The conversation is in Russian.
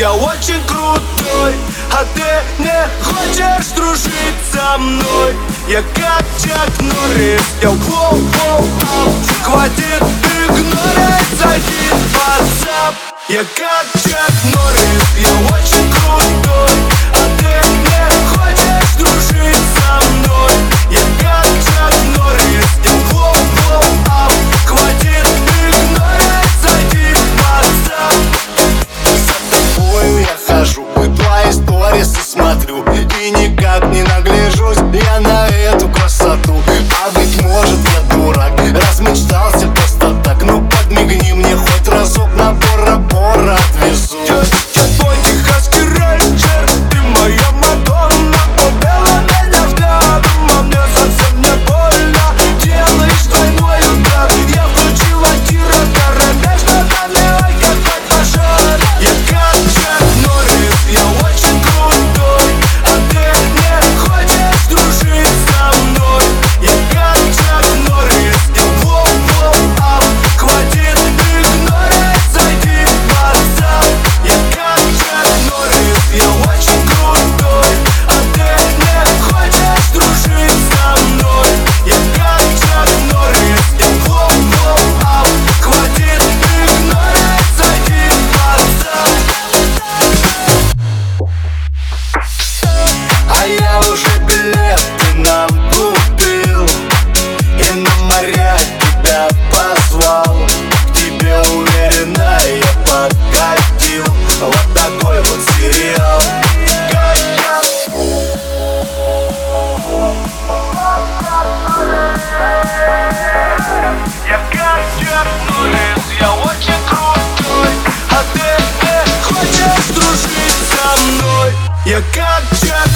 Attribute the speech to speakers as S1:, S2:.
S1: Я очень крутой, а ты не хочешь дружить со мной? Я как Чак Норрис Я воу-воу-ау Хватит игнорить, зайди в WhatsApp. Я как Чак Норрис Я очень You got your.